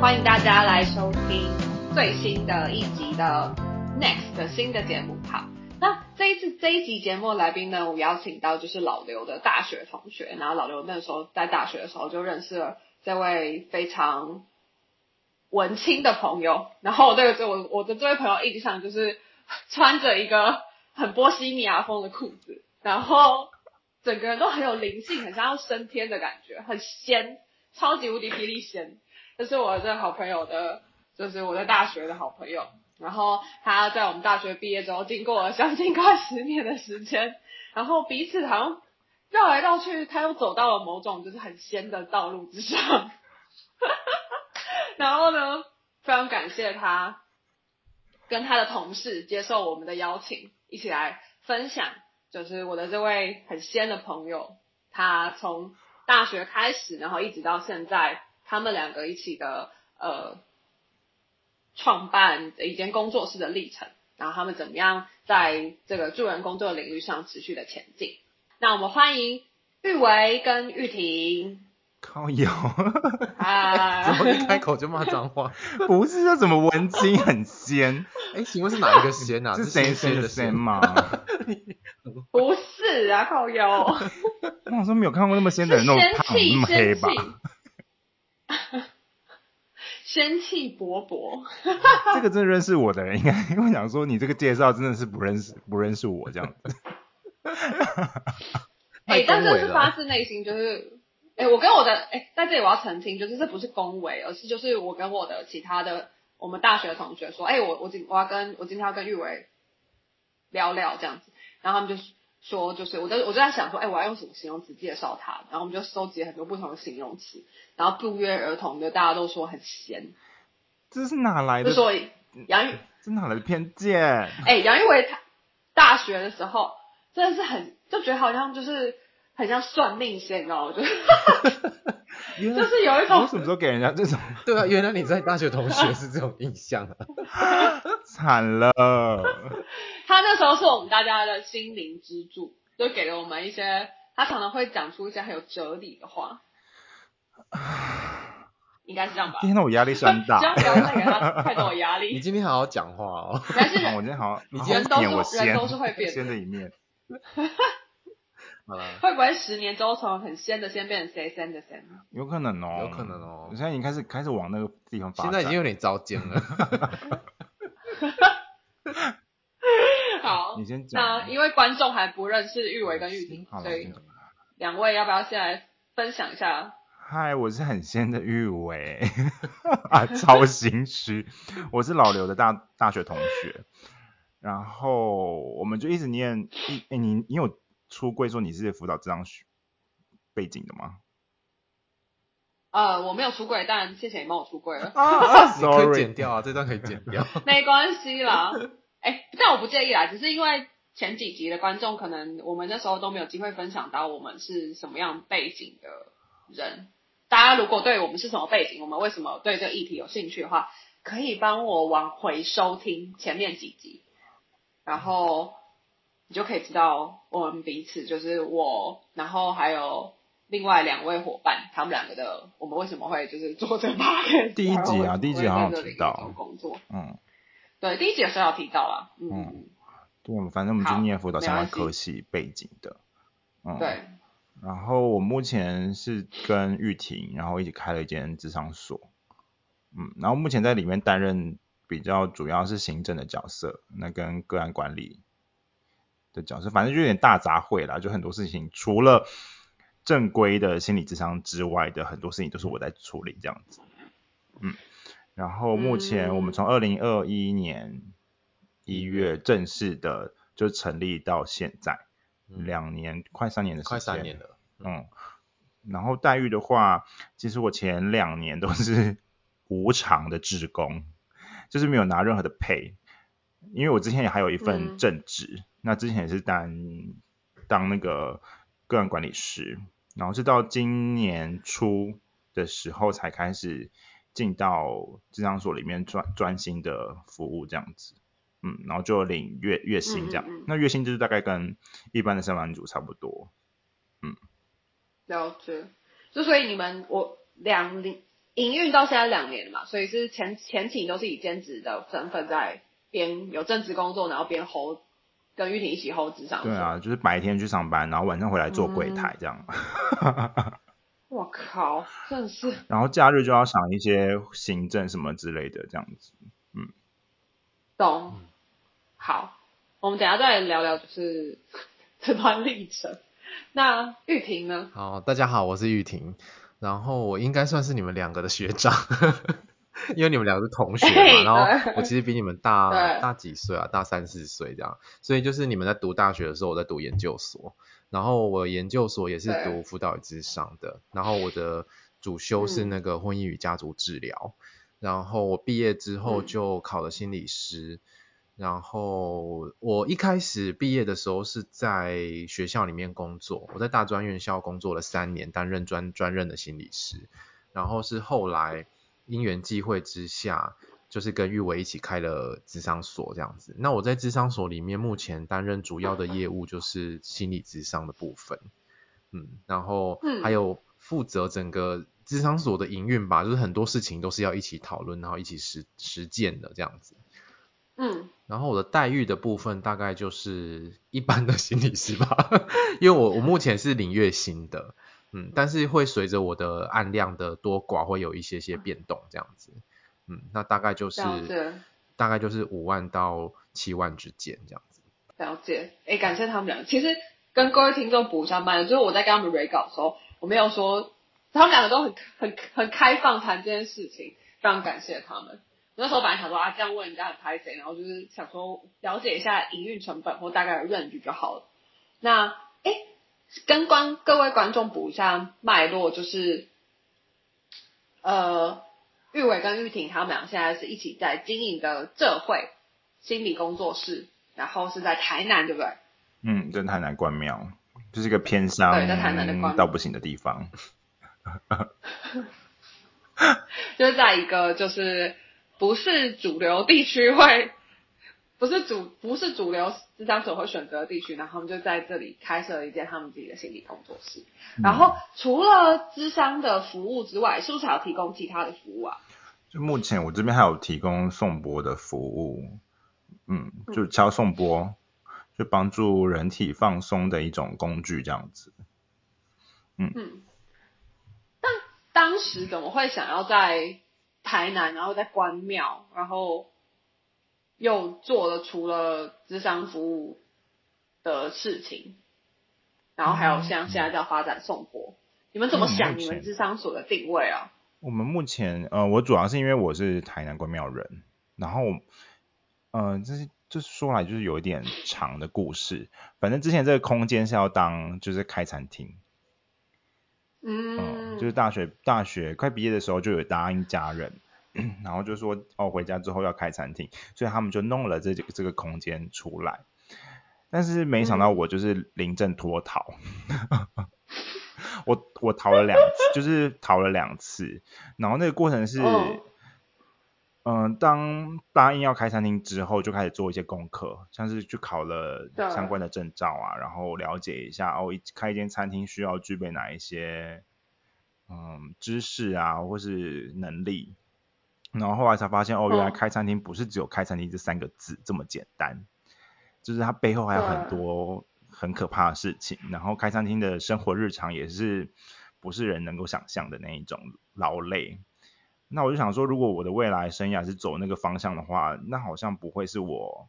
欢迎大家来收听最新的一集的 Next 的新的节目。好，那这一次这一集节目来宾呢，我邀请到就是老刘的大学同学，然后老刘那时候在大学的时候就认识了这位非常文青的朋友，然后我对这我我的这位朋友印象就是穿着一个很波西米亚风的裤子，然后整个人都很有灵性，很像要升天的感觉，很仙，超级无敌霹雳仙。这是我这好朋友的，就是我在大学的好朋友。然后他在我们大学毕业之后，经过了将近快十年的时间，然后彼此好像绕来绕去，他又走到了某种就是很仙的道路之上。然后呢，非常感谢他跟他的同事接受我们的邀请，一起来分享，就是我的这位很仙的朋友，他从大学开始，然后一直到现在。他们两个一起的呃创办一间工作室的历程，然后他们怎么样在这个助人工作领域上持续的前进？那我们欢迎玉维跟玉婷。靠有啊！怎么一开口就骂脏话？不是，这怎么文青很仙？哎，请问是哪一个仙啊？是谁仙的仙吗？不是啊，靠有。我想说没有看过那么仙的人，那么胖那么黑吧？仙气勃勃，这个真的认识我的人应该，因为想说你这个介绍真的是不认识不认识我这样子。哎，但这是发自内心，就是哎，我跟我的哎，在这里我要澄清，就是这不是恭维，而是就是我跟我的其他的我们大学同学说，哎，我我今我要跟我今天要跟玉伟聊聊这样子，然后他们就。说就是，我在我就在想说，哎，我要用什么形容词介绍他？然后我们就收集很多不同的形容词，然后不约而同的大家都说很闲。这是哪来的？就说杨玉，这哪来的偏见？哎，杨玉伟他大学的时候真的是很，就觉得好像就是很像算命仙，你知道吗？就 就是有一种，我什么时候给人家这种？对啊，原来你在大学同学是这种印象啊。惨了！他那时候是我们大家的心灵支柱，就给了我们一些，他常常会讲出一些很有哲理的话，应该是这样吧？今天我压力山大，不要再给他太多压力。你今天好好讲话哦。还是我今天好，你今天变我仙，人都是会变仙的一面。会不会十年之后从很仙的仙变成谁仙的仙？有可能哦，有可能哦。我现在已经开始开始往那个地方发展，现在已经有点糟践了。好，你先讲。那因为观众还不认识玉维跟玉婷，所以两位要不要先来分享一下？嗨，我是很仙的玉维，啊，超心虚。我是老刘的大大学同学，然后我们就一直念一，哎，你你有出柜说你是辅导这样学背景的吗？呃，我没有出柜，但谢谢你帮我出柜了。啊，你可以剪掉啊，这段可以剪掉。没关系啦，哎，但我不介意啦，只是因为前几集的观众可能我们那时候都没有机会分享到我们是什么样背景的人。大家如果对我们是什么背景，我们为什么对这个议题有兴趣的话，可以帮我往回收听前面几集，然后你就可以知道我们彼此就是我，然后还有。另外两位伙伴，他们两个的，我们为什么会就是做这个 podcast？第一集啊，第一集好像提到。工作，嗯，对，第一集的时候有提到啦，嗯，对，反正我们就念辅导相关科系背景的，嗯，对，然后我目前是跟玉婷，然后一起开了一间智商所，嗯，然后目前在里面担任比较主要是行政的角色，那跟个案管理的角色，反正就有点大杂烩啦，就很多事情，除了正规的心理智商之外的很多事情都是我在处理这样子，嗯，然后目前我们从二零二一年一月正式的就成立到现在，两年快三年的时间，快三年了，嗯，然后待遇的话，其实我前两年都是无偿的职工，就是没有拿任何的配，因为我之前也还有一份正职，那之前也是当当那个个人管理师。然后是到今年初的时候才开始进到智商所里面专专心的服务这样子，嗯，然后就领月月薪这样，那月薪就是大概跟一般的上班族差不多，嗯。了解，就所以你们我两零营运到现在两年了嘛，所以是前前期都是以兼职的身份在边有正职工作，然后边 hold 跟玉婷一起 hold 职场。对啊，就是白天去上班，然后晚上回来做柜台这样。我靠，真的是。然后假日就要想一些行政什么之类的这样子，嗯。懂。好，我们等下再聊聊就是 这段历程。那玉婷呢？好，大家好，我是玉婷，然后我应该算是你们两个的学长，因为你们两个是同学嘛，然后我其实比你们大大几岁啊，大三四岁这样，所以就是你们在读大学的时候，我在读研究所。然后我研究所也是读辅导与智商的，然后我的主修是那个婚姻与家族治疗，然后我毕业之后就考了心理师，然后我一开始毕业的时候是在学校里面工作，我在大专院校工作了三年，担任专专任的心理师，然后是后来因缘际会之下。就是跟玉伟一起开了智商所这样子。那我在智商所里面目前担任主要的业务就是心理智商的部分，嗯，然后还有负责整个智商所的营运吧，就是很多事情都是要一起讨论，然后一起实实践的这样子。嗯，然后我的待遇的部分大概就是一般的心理师吧，因为我我目前是领月薪的，嗯，但是会随着我的案量的多寡会有一些些变动这样子。嗯，那大概就是大概就是五万到七万之间这样子。了解，哎，感谢他们两个。其实跟各位听众补一下麦，就是我在跟他们 re 稿的时候，我没有说他们两个都很很很开放谈这件事情，非常感谢他们。那时候本来想说啊，这样问人家很拍谁，然后就是想说了解一下营运成本或大概的 range 就好了。那哎，跟观各位观众补一下脉络，就是呃。玉伟跟玉婷他们俩现在是一起在经营的这会心理工作室，然后是在台南，对不对？嗯，在台南关庙，就是一个偏乡到不行的地方。就是在一个就是不是主流地区会，不是主不是主流智商所会选择的地区，然后他们就在这里开设了一间他们自己的心理工作室。然后除了智商的服务之外，是不是还有提供其他的服务啊？就目前我这边还有提供送波的服务，嗯，就敲送波，就帮助人体放松的一种工具这样子，嗯。嗯。但当时怎么会想要在台南，然后在关庙，然后又做了除了智商服务的事情，然后还有像现在在发展送博，你们怎么想你们智商所的定位啊？我们目前，呃，我主要是因为我是台南关庙人，然后，呃，这是这说来就是有一点长的故事。反正之前这个空间是要当就是开餐厅，嗯，就是大学大学快毕业的时候就有答应家人，然后就说哦回家之后要开餐厅，所以他们就弄了这这个空间出来，但是没想到我就是临阵脱逃。我我逃了两次，就是逃了两次，然后那个过程是，嗯，当答应要开餐厅之后，就开始做一些功课，像是去考了相关的证照啊，然后了解一下哦，开一间餐厅需要具备哪一些，嗯，知识啊，或是能力，然后后来才发现哦，原来开餐厅不是只有开餐厅这三个字这么简单，就是它背后还有很多。很可怕的事情，然后开餐厅的生活日常也是不是人能够想象的那一种劳累。那我就想说，如果我的未来生涯是走那个方向的话，那好像不会是我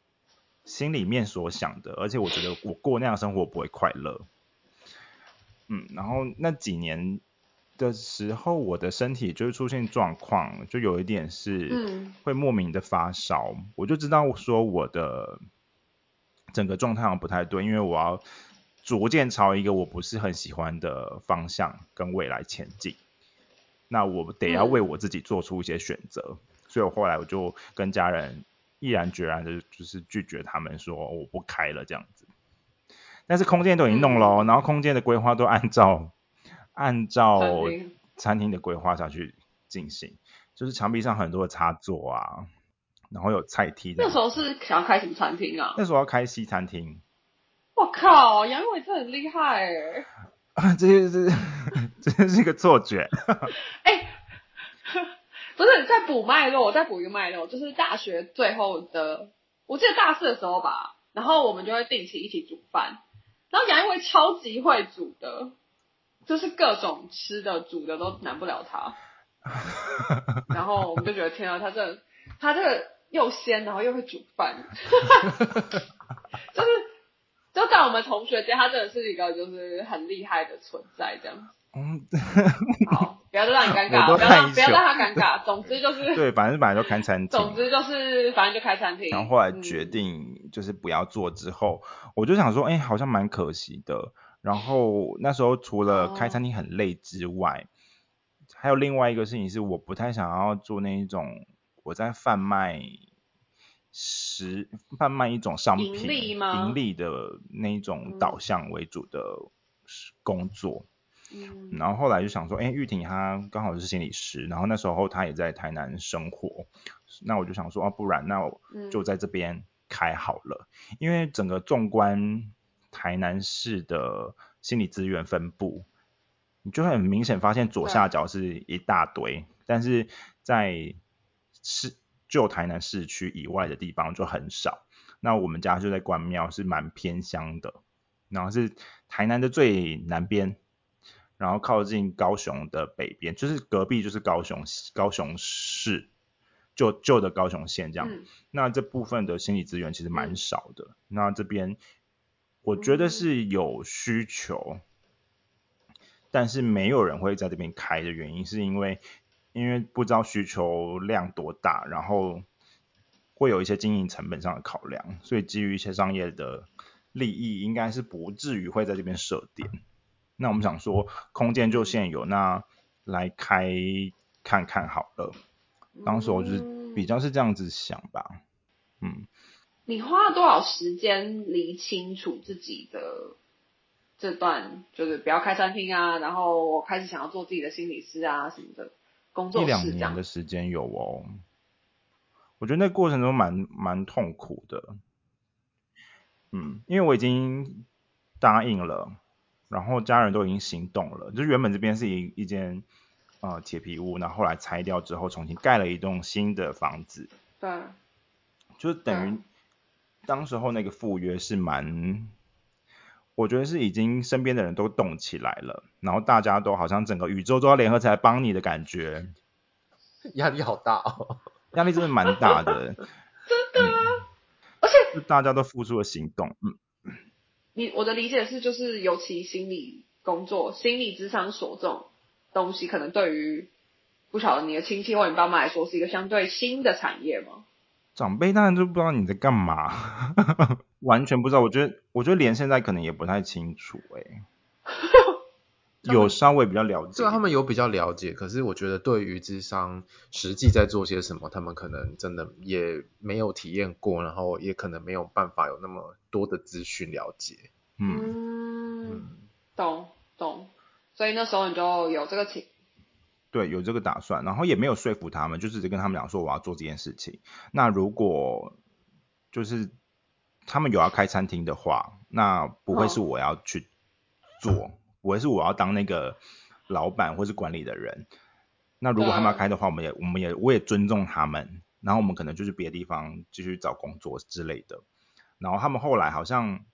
心里面所想的，而且我觉得我过那样生活不会快乐。嗯，然后那几年的时候，我的身体就会出现状况，就有一点是会莫名的发烧，我就知道说我的。整个状态好像不太对，因为我要逐渐朝一个我不是很喜欢的方向跟未来前进，那我得要为我自己做出一些选择，所以我后来我就跟家人毅然决然的，就是拒绝他们说我不开了这样子。但是空间都已经弄了，然后空间的规划都按照按照餐厅的规划下去进行，就是墙壁上很多的插座啊。然后有菜梯。那时候是想要开什么餐厅啊？那时候要开西餐厅。我靠，杨伟真很厉害哎！啊，这这这是一个错觉。哎，不是在补脉络，我再补一个脉络，就是大学最后的，我记得大四的时候吧，然后我们就会定期一起煮饭，然后杨一威超级会煮的，就是各种吃的煮的都难不了他，然后我们就觉得天啊，他这他这个又鲜，然后又会煮饭，就是就在我们同学间，他真的是一个就是很厉害的存在，这样。嗯，好，不要让你尴尬，不要让不要让他尴尬。总之就是对，反正本来就开餐 厅。总之就是反正就开餐厅。然后后来决定就是不要做之后，我就想说，哎，好像蛮可惜的。然后那时候除了开餐厅很累之外，还有另外一个事情是，我不太想要做那一种我在贩卖食贩卖一种商品盈利的那一种导向为主的工作。嗯，然后后来就想说，哎，玉婷她刚好是心理师，然后那时候她也在台南生活，那我就想说，哦，不然那我就在这边开好了，因为整个纵观台南市的心理资源分布，你就很明显发现左下角是一大堆，但是在市旧台南市区以外的地方就很少。那我们家就在关庙，是蛮偏乡的，然后是台南的最南边。然后靠近高雄的北边，就是隔壁就是高雄高雄市旧旧的高雄县这样。那这部分的心理资源其实蛮少的。那这边我觉得是有需求，但是没有人会在这边开的原因，是因为因为不知道需求量多大，然后会有一些经营成本上的考量，所以基于一些商业的利益，应该是不至于会在这边设点。那我们想说，空间就现有，那来开看看好了。当时我就是比较是这样子想吧，嗯。你花了多少时间理清楚自己的这段，就是不要开餐厅啊，然后我开始想要做自己的心理师啊什么的工作。一两年的时间有哦，我觉得那过程中蛮蛮痛苦的，嗯，因为我已经答应了。然后家人都已经行动了，就原本这边是一一间呃铁皮屋，然后后来拆掉之后重新盖了一栋新的房子。对。就等于当时候那个赴约是蛮，我觉得是已经身边的人都动起来了，然后大家都好像整个宇宙都要联合起来帮你的感觉。压力好大哦。压力真的蛮大的。真的。而且大家都付出了行动，嗯。你我的理解是，就是尤其心理工作、心理智商所这种东西，可能对于不晓得你的亲戚或你爸妈来说，是一个相对新的产业吗？长辈当然就不知道你在干嘛，完全不知道。我觉得，我觉得连现在可能也不太清楚，哎，有稍微比较了解，对，他们有比较了解，可是我觉得对于智商实际在做些什么，他们可能真的也没有体验过，然后也可能没有办法有那么。多的资讯了解，嗯，懂懂，所以那时候你就有这个情，对，有这个打算，然后也没有说服他们，就直接跟他们讲说我要做这件事情。那如果就是他们有要开餐厅的话，那不会是我要去做，不会是我要当那个老板或是管理的人。那如果他们要开的话，我们也我们也我也尊重他们，然后我们可能就是别的地方继续找工作之类的。然后他们后来好像，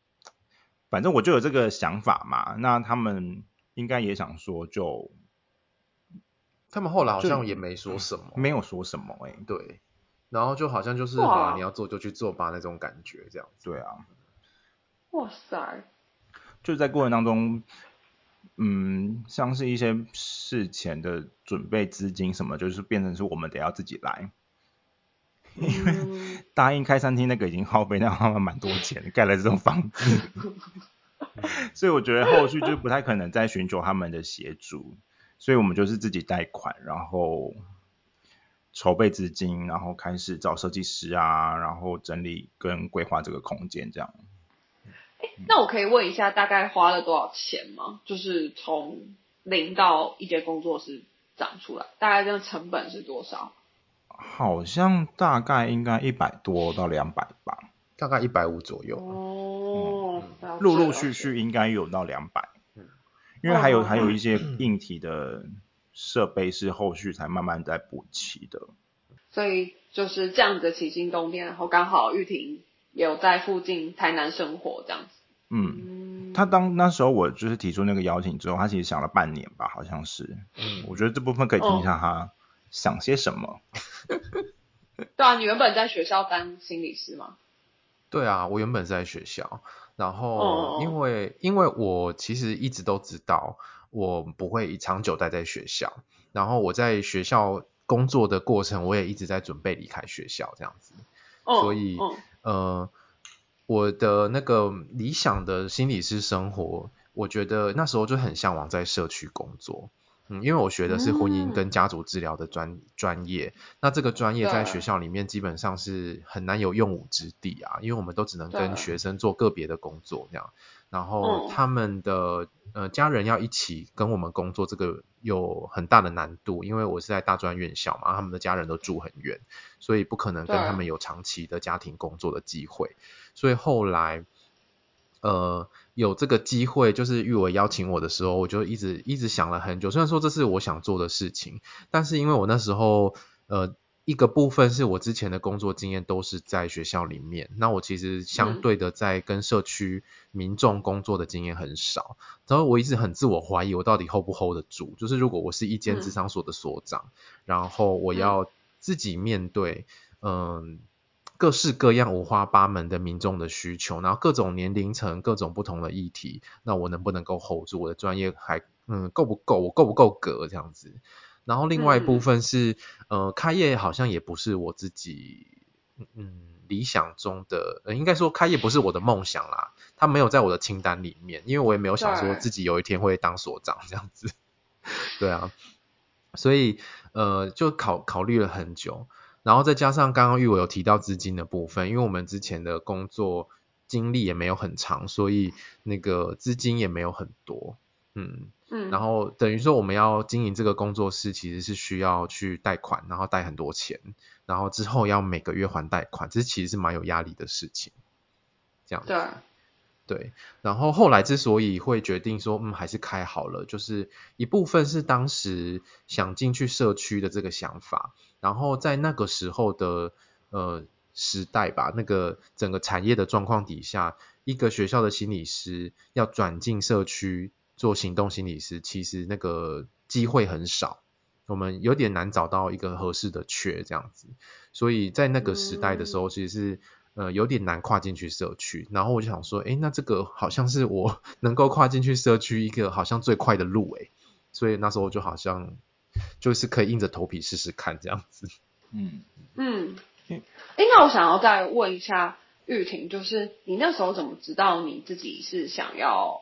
反正我就有这个想法嘛，那他们应该也想说，就他们后来好像也没说什么，没有说什么哎，对，然后就好像就是啊，你要做就去做吧那种感觉这样，对啊，哇塞，就在过程当中，嗯，像是一些事前的准备资金什么，就是变成是我们得要自己来。因为答应开餐厅那个已经耗费那花了蛮多钱，盖了这种房子，所以我觉得后续就不太可能再寻求他们的协助，所以我们就是自己贷款，然后筹备资金，然后开始找设计师啊，然后整理跟规划这个空间这样。那我可以问一下，大概花了多少钱吗？就是从零到一间工作室长出来，大概这个成本是多少？好像大概应该一百多到两百吧，大概一百五左右。哦，陆陆续续应该有到两百。嗯，因为还有还有一些硬体的设备是后续才慢慢在补齐的。所以就是这样子起心动念，然后刚好玉婷有在附近台南生活这样子。嗯，他当那时候我就是提出那个邀请之后，他其实想了半年吧，好像是。嗯，我觉得这部分可以听一下他想些什么。对啊，你原本在学校当心理师吗？对啊，我原本在学校，然后因为因为我其实一直都知道我不会长久待在学校，然后我在学校工作的过程，我也一直在准备离开学校这样子，所以呃。我的那个理想的心理师生活，我觉得那时候就很向往在社区工作，嗯，因为我学的是婚姻跟家族治疗的专专业，那这个专业在学校里面基本上是很难有用武之地啊，因为我们都只能跟学生做个别的工作这样，然后他们的呃家人要一起跟我们工作，这个有很大的难度，因为我是在大专院校嘛，他们的家人都住很远，所以不可能跟他们有长期的家庭工作的机会。所以后来，呃，有这个机会，就是玉伟邀请我的时候，我就一直一直想了很久。虽然说这是我想做的事情，但是因为我那时候，呃，一个部分是我之前的工作经验都是在学校里面，那我其实相对的在跟社区民众工作的经验很少。然后我一直很自我怀疑，我到底 hold 不 hold 得住？就是如果我是一间职场所的所长，然后我要自己面对，嗯。各式各样、五花八门的民众的需求，然后各种年龄层、各种不同的议题，那我能不能够 hold 住？我的专业还嗯够不够？我够不够格这样子？然后另外一部分是，呃，开业好像也不是我自己嗯理想中的，呃，应该说开业不是我的梦想啦，它没有在我的清单里面，因为我也没有想说自己有一天会当所长这样子。对啊，所以呃，就考考虑了很久。然后再加上刚刚玉伟有提到资金的部分，因为我们之前的工作经历也没有很长，所以那个资金也没有很多，嗯嗯，然后等于说我们要经营这个工作室，其实是需要去贷款，然后贷很多钱，然后之后要每个月还贷款，这其实是蛮有压力的事情，这样对。对，然后后来之所以会决定说，嗯，还是开好了，就是一部分是当时想进去社区的这个想法，然后在那个时候的呃时代吧，那个整个产业的状况底下，一个学校的心理师要转进社区做行动心理师，其实那个机会很少，我们有点难找到一个合适的缺这样子，所以在那个时代的时候，其实是。呃，有点难跨进去社区，然后我就想说，哎，那这个好像是我 能够跨进去社区一个好像最快的路，诶，所以那时候就好像就是可以硬着头皮试试看这样子。嗯嗯，哎，那我想要再问一下玉婷，就是你那时候怎么知道你自己是想要，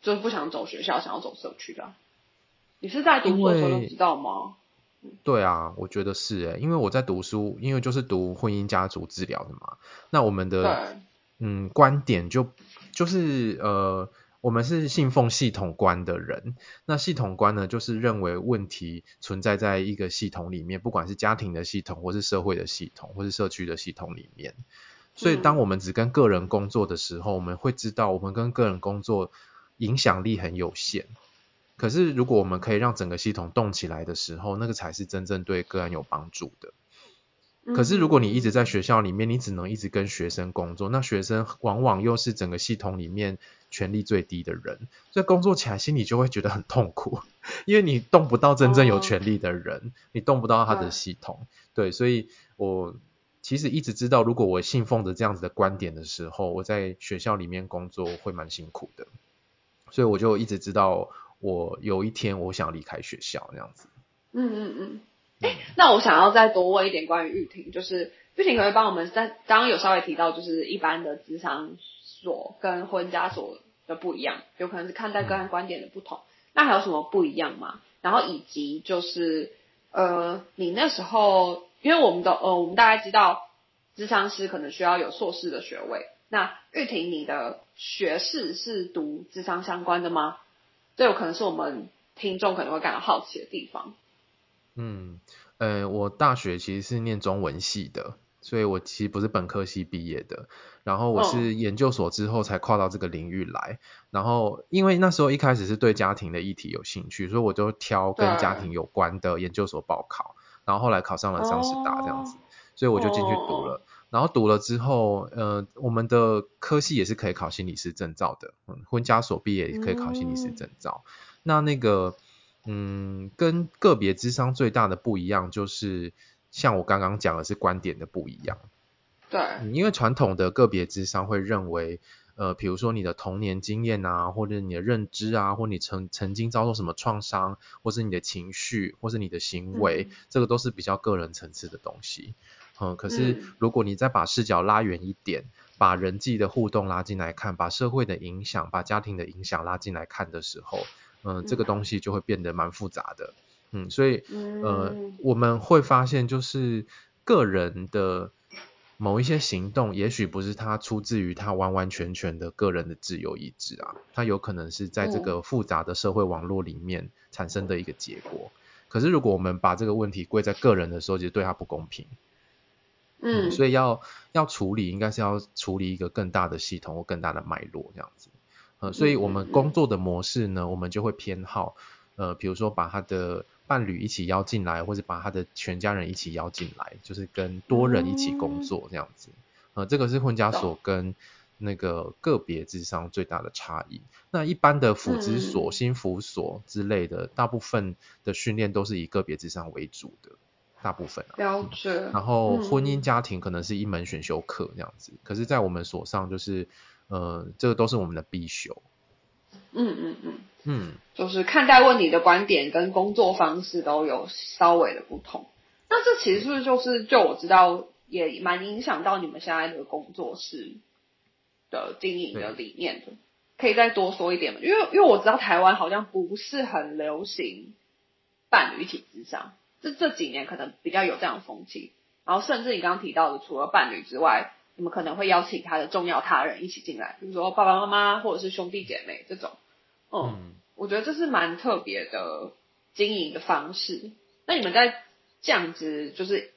就是不想走学校，想要走社区的？你是在读书的时候就知道吗？对啊，我觉得是诶，因为我在读书，因为就是读婚姻家族治疗的嘛。那我们的嗯观点就就是呃，我们是信奉系统观的人。那系统观呢，就是认为问题存在在一个系统里面，不管是家庭的系统，或是社会的系统，或是社区的系统里面。所以，当我们只跟个人工作的时候，我们会知道，我们跟个人工作影响力很有限。可是，如果我们可以让整个系统动起来的时候，那个才是真正对个案有帮助的。可是，如果你一直在学校里面，你只能一直跟学生工作，那学生往往又是整个系统里面权力最低的人，所以工作起来心里就会觉得很痛苦，因为你动不到真正有权力的人，你动不到他的系统。对，所以我其实一直知道，如果我信奉着这样子的观点的时候，我在学校里面工作会蛮辛苦的，所以我就一直知道。我有一天我想离开学校那样子。嗯嗯嗯。哎，那我想要再多问一点关于玉婷，就是玉婷可以帮我们在刚刚有稍微提到，就是一般的智商所跟婚家所的不一样，有可能是看待个案观点的不同。那还有什么不一样吗？然后以及就是呃，你那时候，因为我们的呃，我们大概知道智商师可能需要有硕士的学位。那玉婷，你的学士是读智商相关的吗？这有可能是我们听众可能会感到好奇的地方。嗯，呃，我大学其实是念中文系的，所以我其实不是本科系毕业的，然后我是研究所之后才跨到这个领域来，然后因为那时候一开始是对家庭的议题有兴趣，所以我就挑跟家庭有关的研究所报考，然后后来考上了张师大这样子，所以我就进去读了，然后读了之后，呃，我们的科系也是可以考心理师证照的，嗯，婚家所毕业也可以考心理师证照，那那个，嗯，跟个别智商最大的不一样就是。像我刚刚讲的是观点的不一样，对，因为传统的个别智商会认为，呃，比如说你的童年经验啊，或者你的认知啊，或你曾曾经遭受什么创伤，或是你的情绪，或是你的行为，这个都是比较个人层次的东西。嗯，可是如果你再把视角拉远一点，把人际的互动拉进来看，把社会的影响、把家庭的影响拉进来看的时候，嗯，这个东西就会变得蛮复杂的。嗯，所以呃，我们会发现，就是个人的某一些行动，也许不是他出自于他完完全全的个人的自由意志啊，他有可能是在这个复杂的社会网络里面产生的一个结果。可是如果我们把这个问题归在个人的时候，其实对他不公平。嗯，所以要要处理，应该是要处理一个更大的系统或更大的脉络这样子。呃，所以我们工作的模式呢，我们就会偏好呃，比如说把他的。伴侣一起邀进来，或者把他的全家人一起邀进来，就是跟多人一起工作这样子。呃，这个是婚家所跟那个个别智商最大的差异。那一般的辅职所、心辅所之类的，大部分的训练都是以个别智商为主的，大部分。了解。然后婚姻家庭可能是一门选修课这样子，可是，在我们所上就是，呃，这个都是我们的必修。嗯嗯嗯。嗯，就是看待问题的观点跟工作方式都有稍微的不同。那这其实是不是就是就我知道也蛮影响到你们现在的工作室的经营的理念的？可以再多说一点吗？因为因为我知道台湾好像不是很流行伴侣体制上，这这几年可能比较有这样的风气。然后甚至你刚刚提到的，除了伴侣之外，你们可能会邀请他的重要他人一起进来，比如说爸爸妈妈或者是兄弟姐妹这种。嗯，我觉得这是蛮特别的经营的方式。那你们在这样子就是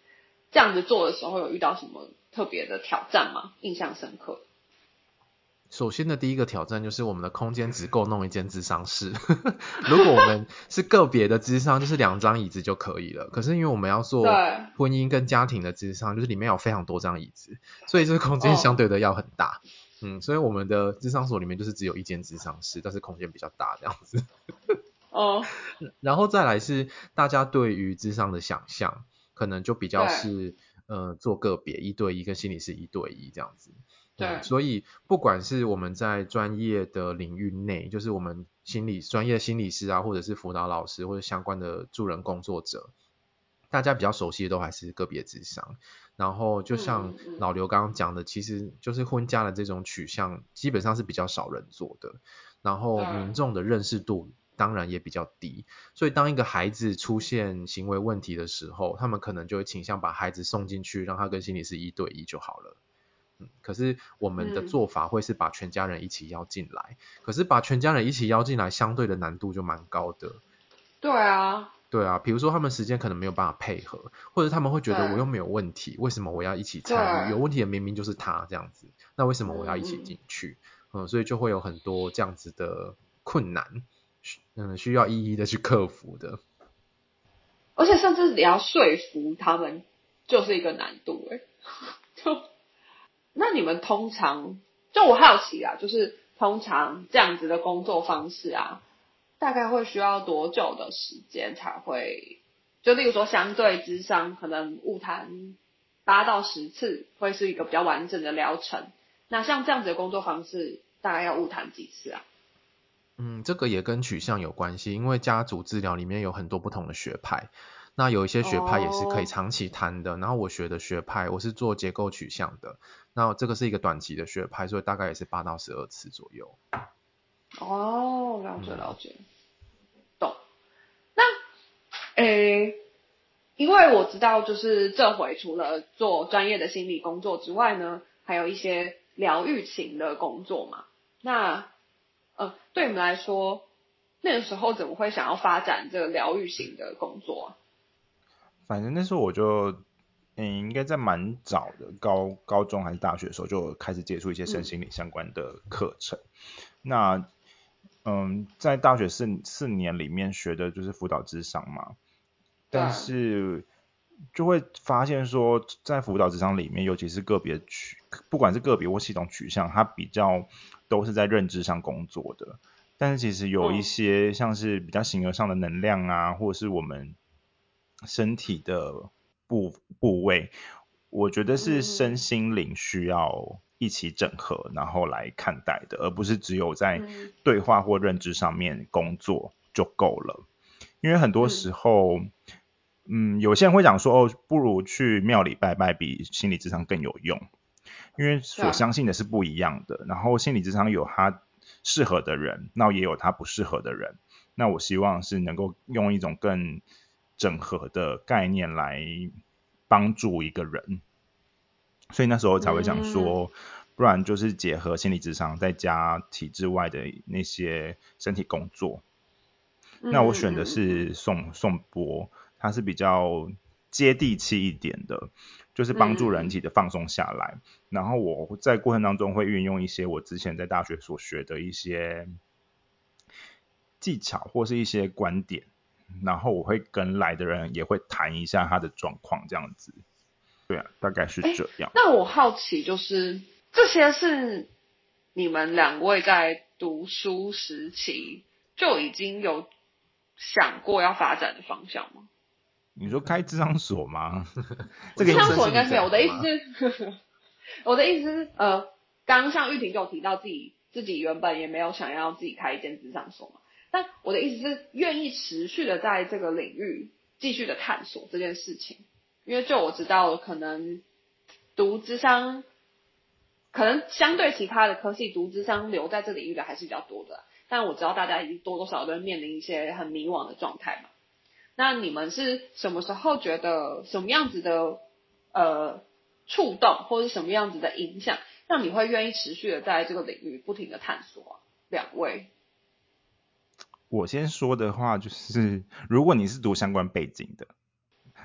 这样子做的时候，有遇到什么特别的挑战吗？印象深刻。首先的第一个挑战就是我们的空间只够弄一间智商室。如果我们是个别的智商，就是两张椅子就可以了。可是因为我们要做婚姻跟家庭的智商，就是里面有非常多张椅子，所以这个空间相对的要很大。嗯，所以我们的智商所里面就是只有一间智商室，但是空间比较大这样子。哦，然后再来是大家对于智商的想象，可能就比较是呃做个别一对一跟心理师一对一这样子。对，所以不管是我们在专业的领域内，就是我们心理专业心理师啊，或者是辅导老师或者相关的助人工作者。大家比较熟悉的都还是个别智商，然后就像老刘刚刚讲的，其实就是婚家的这种取向基本上是比较少人做的，然后民众的认识度当然也比较低，所以当一个孩子出现行为问题的时候，他们可能就会倾向把孩子送进去，让他跟心理师一对一就好了。嗯，可是我们的做法会是把全家人一起邀进来，可是把全家人一起邀进来，相对的难度就蛮高的。对啊。对啊，比如说他们时间可能没有办法配合，或者他们会觉得我又没有问题，为什么我要一起参与？有问题的明明就是他这样子，那为什么我要一起进去？嗯，所以就会有很多这样子的困难，嗯，需要一一的去克服的。而且甚至你要说服他们，就是一个难度哎。就 那你们通常，就我好奇啊，就是通常这样子的工作方式啊。大概会需要多久的时间才会？就例如说，相对之上，可能误谈八到十次会是一个比较完整的疗程。那像这样子的工作方式，大概要误谈几次啊？嗯，这个也跟取向有关系，因为家族治疗里面有很多不同的学派。那有一些学派也是可以长期谈的。然后我学的学派，我是做结构取向的。那这个是一个短期的学派，所以大概也是八到十二次左右。哦，了解了解，懂。那，诶，因为我知道，就是这回除了做专业的心理工作之外呢，还有一些疗愈型的工作嘛。那，呃，对你们来说，那个时候怎么会想要发展这个疗愈型的工作啊？反正那时候我就嗯，应该在蛮早的高高中还是大学的时候就开始接触一些身心理相关的课程。那嗯，在大学四四年里面学的就是辅导智商嘛，但是就会发现说，在辅导智商里面，尤其是个别取，不管是个别或系统取向，它比较都是在认知上工作的。但是其实有一些像是比较形而上的能量啊，或者是我们身体的部部位，我觉得是身心灵需要一起整合，然后来看待的，而不是只有在对话或认知上面工作就够了。因为很多时候，嗯，有些人会讲说，哦，不如去庙里拜拜比心理智商更有用，因为所相信的是不一样的。然后心理智商有它。适合的人，那也有他不适合的人。那我希望是能够用一种更整合的概念来帮助一个人。所以那时候才会想说，不然就是结合心理智商，再加体制外的那些身体工作。那我选的是宋宋波，他是比较接地气一点的。就是帮助人体的放松下来，然后我在过程当中会运用一些我之前在大学所学的一些技巧或是一些观点，然后我会跟来的人也会谈一下他的状况，这样子。对啊，大概是这样。那我好奇，就是这些是你们两位在读书时期就已经有想过要发展的方向吗？你说开智商所吗？这个智商所应该是没有。我的意思是，我的意思是，呃，刚刚像玉婷就提到自己自己原本也没有想要自己开一间智商所嘛。但我的意思是，愿意持续的在这个领域继续的探索这件事情。因为就我知道，可能读智商，可能相对其他的科系，读智商留在这领域的还是比较多的。但我知道大家已经多多少少都会面临一些很迷惘的状态嘛。那你们是什么时候觉得什么样子的呃触动，或者什么样子的影响，让你会愿意持续的在这个领域不停的探索？两位，我先说的话就是，如果你是读相关背景的，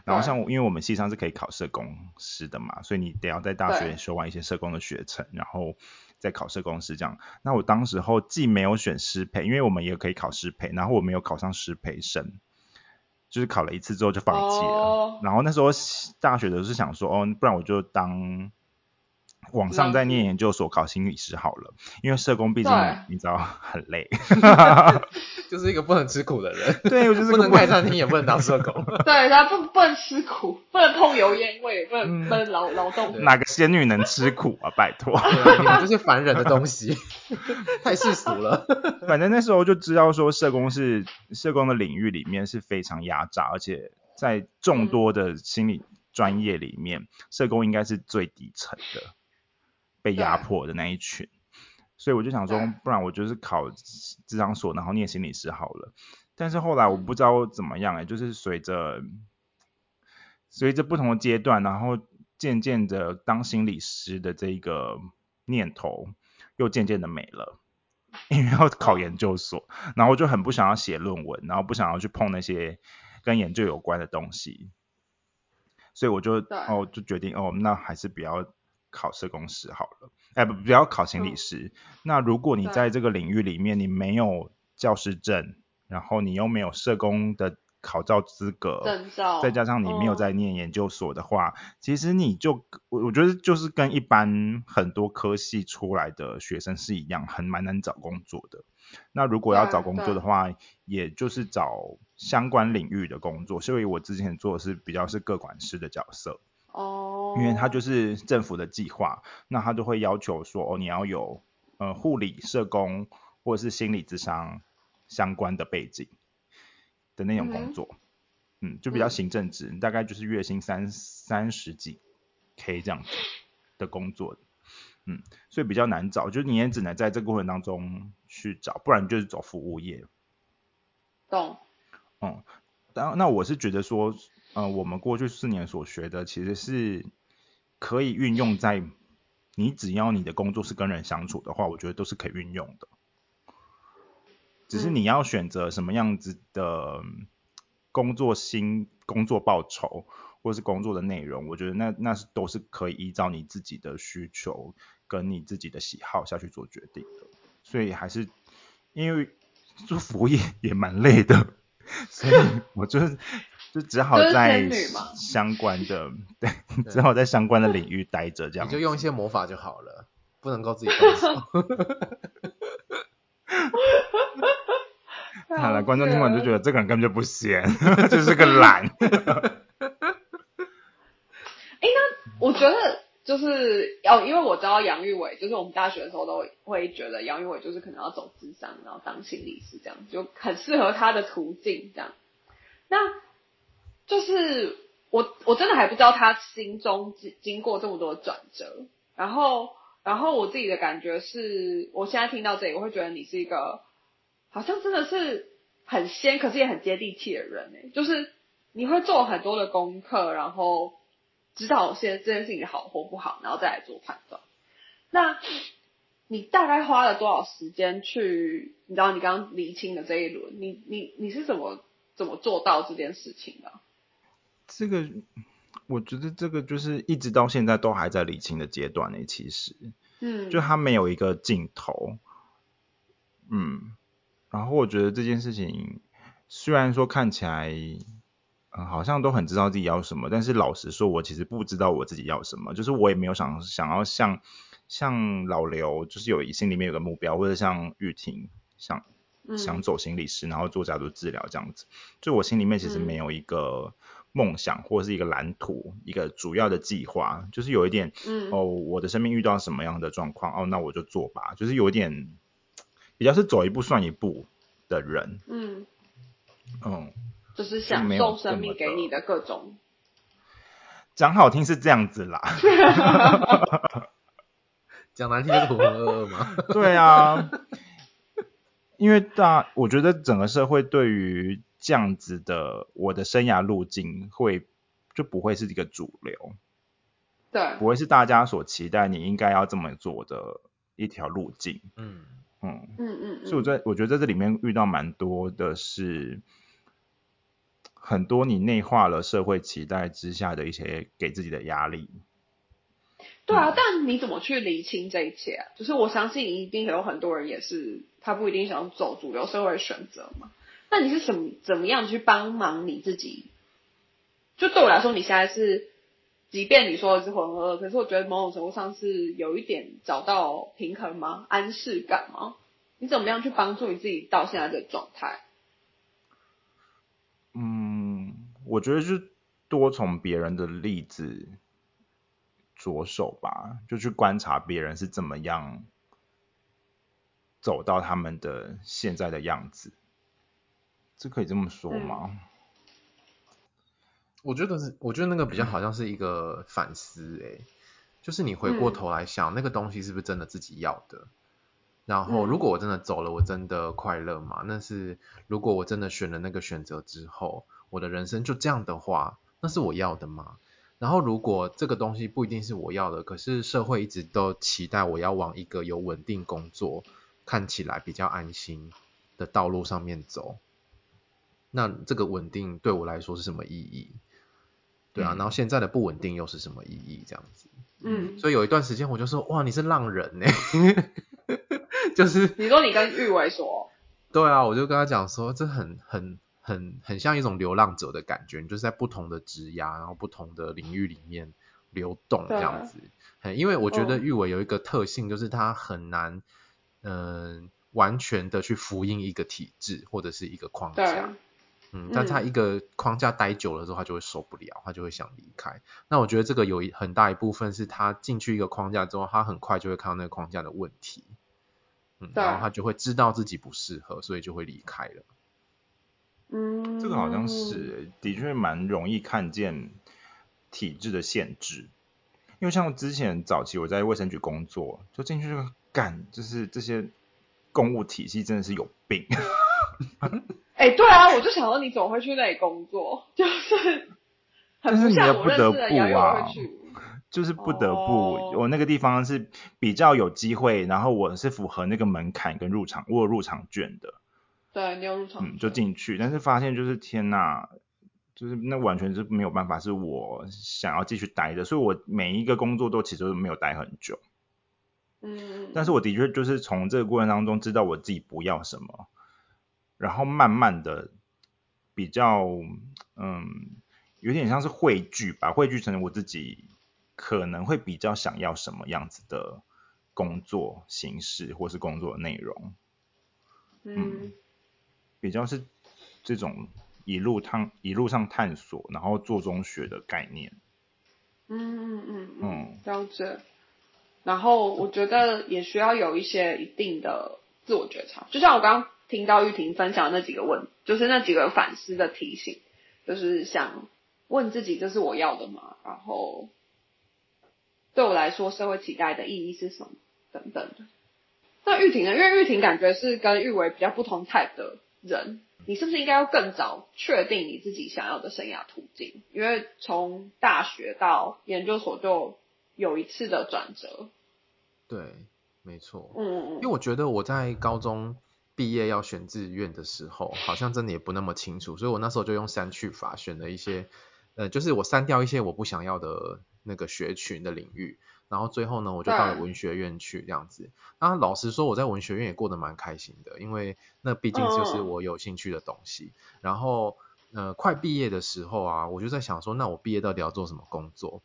然后像因为我们系上是可以考社工师的嘛，所以你得要在大学修完一些社工的学程，然后再考社工师这样。那我当时候既没有选师培，因为我们也可以考师培，然后我没有考上师培生。就是考了一次之后就放弃了，然后那时候大学的是想说，哦，不然我就当。网上在念研究所考心理师好了，因为社工毕竟你知道很累，就是一个不能吃苦的人。对，我 就是不能开餐厅，也不能当社工。对，他不不能吃苦，不能碰油烟味，不能不能劳劳动。哪个仙女能吃苦啊？拜托，你们这些凡人的东西，太世俗了。反正那时候就知道说，社工是社工的领域里面是非常压榨，而且在众多的心理专业里面，社工应该是最底层的。被压迫的那一群，所以我就想说，不然我就是考智商所，然后念心理师好了。但是后来我不知道怎么样哎，就是随着随着不同的阶段，然后渐渐的当心理师的这个念头又渐渐的没了，因为要考研究所，然后就很不想要写论文，然后不想要去碰那些跟研究有关的东西，所以我就哦就决定哦，那还是比较。考社工师好了，哎不不要考心理师。那如果你在这个领域里面你没有教师证，然后你又没有社工的考照资格，再加上你没有在念研究所的话，其实你就我我觉得就是跟一般很多科系出来的学生是一样，很蛮难找工作的。那如果要找工作的话，也就是找相关领域的工作。所以我之前做的是比较是各管师的角色。哦，因为他就是政府的计划，那他就会要求说，哦，你要有呃护理、社工或者是心理智商相关的背景的那种工作，嗯，就比较行政职，大概就是月薪三三十几 K 这样子的工作，嗯，所以比较难找，就是你也只能在这个过程当中去找，不然就是走服务业。懂。嗯，当那我是觉得说。呃，我们过去四年所学的，其实是可以运用在你只要你的工作是跟人相处的话，我觉得都是可以运用的。只是你要选择什么样子的工作薪、工作报酬，或是工作的内容，我觉得那那是都是可以依照你自己的需求跟你自己的喜好下去做决定的。所以还是因为做服务业也蛮累的，所以我就是就只好在相关的对，只好在相关的领域待着这样。你就用一些魔法就好了，不能够自己动手。好了观众听完就觉得这个人根本就不闲，就是个懒。哎，那我觉得就是要，因为我知道杨玉伟，就是我们大学的时候都会觉得杨玉伟就是可能要走智商，然后当心理师这样，就很适合他的途径这样。那就是我我真的还不知道他心中经经过这么多转折，然后然后我自己的感觉是，我现在听到这里，我会觉得你是一个。好像真的是很仙，可是也很接地气的人哎，就是你会做很多的功课，然后知道现在这件事情好或不好，然后再来做判断。那你大概花了多少时间去？你知道你刚刚厘清的这一轮，你你你是怎么怎么做到这件事情的？这个我觉得这个就是一直到现在都还在理清的阶段呢。其实，嗯，就他没有一个尽头，嗯。然后我觉得这件事情虽然说看起来，嗯，好像都很知道自己要什么，但是老实说，我其实不知道我自己要什么。就是我也没有想想要像像老刘，就是有心里面有个目标，或者像玉婷想想走心理师，然后做家族治疗这样子。就我心里面其实没有一个梦想，或是一个蓝图，一个主要的计划。就是有一点，哦，我的生命遇到什么样的状况，哦，那我就做吧。就是有一点。比较是走一步算一步的人，嗯，嗯，就是享受生命给你的各种，讲好听是这样子啦，讲难听就是浑浑噩噩嘛。对啊，因为大，我觉得整个社会对于这样子的我的生涯路径会就不会是一个主流，对，不会是大家所期待你应该要这么做的一条路径，嗯。嗯嗯嗯，所以我在我觉得在这里面遇到蛮多的是很多你内化了社会期待之下的一些给自己的压力。对啊，但你怎么去理清这一切啊？就是我相信一定有很多人也是他不一定想走主流社会选择嘛。那你是怎么怎么样去帮忙你自己？就对我来说，你现在是。即便你说的是混合，可是我觉得某种程度上是有一点找到平衡吗？安适感吗？你怎么样去帮助你自己到现在的状态？嗯，我觉得是多从别人的例子着手吧，就去观察别人是怎么样走到他们的现在的样子，这可以这么说吗？我觉得是，我觉得那个比较好像是一个反思，诶，就是你回过头来想，那个东西是不是真的自己要的？然后，如果我真的走了，我真的快乐吗？那是如果我真的选了那个选择之后，我的人生就这样的话，那是我要的吗？然后，如果这个东西不一定是我要的，可是社会一直都期待我要往一个有稳定工作、看起来比较安心的道路上面走，那这个稳定对我来说是什么意义？对啊，然后现在的不稳定又是什么意义？这样子，嗯，所以有一段时间我就说，哇，你是浪人呢，就是你说你跟玉伟说，对啊，我就跟他讲说，这很很很很像一种流浪者的感觉，你就是在不同的职涯，然后不同的领域里面流动这样子，因为我觉得玉伟有一个特性，就是他很难，嗯，完全的去符应一个体制或者是一个框架。嗯，但他一个框架待久了之后，他就会受不了，他就会想离开。那我觉得这个有一很大一部分是他进去一个框架之后，他很快就会看到那个框架的问题，嗯，然后他就会知道自己不适合，所以就会离开了。嗯，这个好像是的确蛮容易看见体制的限制，因为像之前早期我在卫生局工作，就进去就干，就是这些公务体系真的是有病。哎，对啊，我就想说你怎么会去那里工作？就是很不像我认识的杨勇会去。就是不得不，我那个地方是比较有机会，然后我是符合那个门槛跟入场，我有入场券的。对，你有入场。嗯，就进去，但是发现就是天呐，就是那完全是没有办法是我想要继续待的，所以我每一个工作都其实都没有待很久。嗯，但是我的确就是从这个过程当中知道我自己不要什么，然后慢慢的比较嗯，有点像是汇聚吧，汇聚成我自己可能会比较想要什么样子的工作形式或是工作内容。嗯，比较是这种一路探一路上探索，然后做中学的概念。嗯嗯嗯嗯，了解。然后我觉得也需要有一些一定的自我觉察，就像我刚刚听到玉婷分享那几个问，就是那几个反思的提醒，就是想问自己这是我要的吗？然后对我来说社会期待的意义是什么？等等的。那玉婷呢？因为玉婷感觉是跟玉维比较不同 type 的人，你是不是应该要更早确定你自己想要的生涯途径？因为从大学到研究所就有一次的转折。对，没错。嗯嗯嗯。因为我觉得我在高中毕业要选志愿的时候，好像真的也不那么清楚，所以我那时候就用删去法选了一些，呃，就是我删掉一些我不想要的那个学群的领域。然后最后呢，我就到了文学院去这样子。那老实说，我在文学院也过得蛮开心的，因为那毕竟就是我有兴趣的东西。然后呃，快毕业的时候啊，我就在想说，那我毕业到底要做什么工作？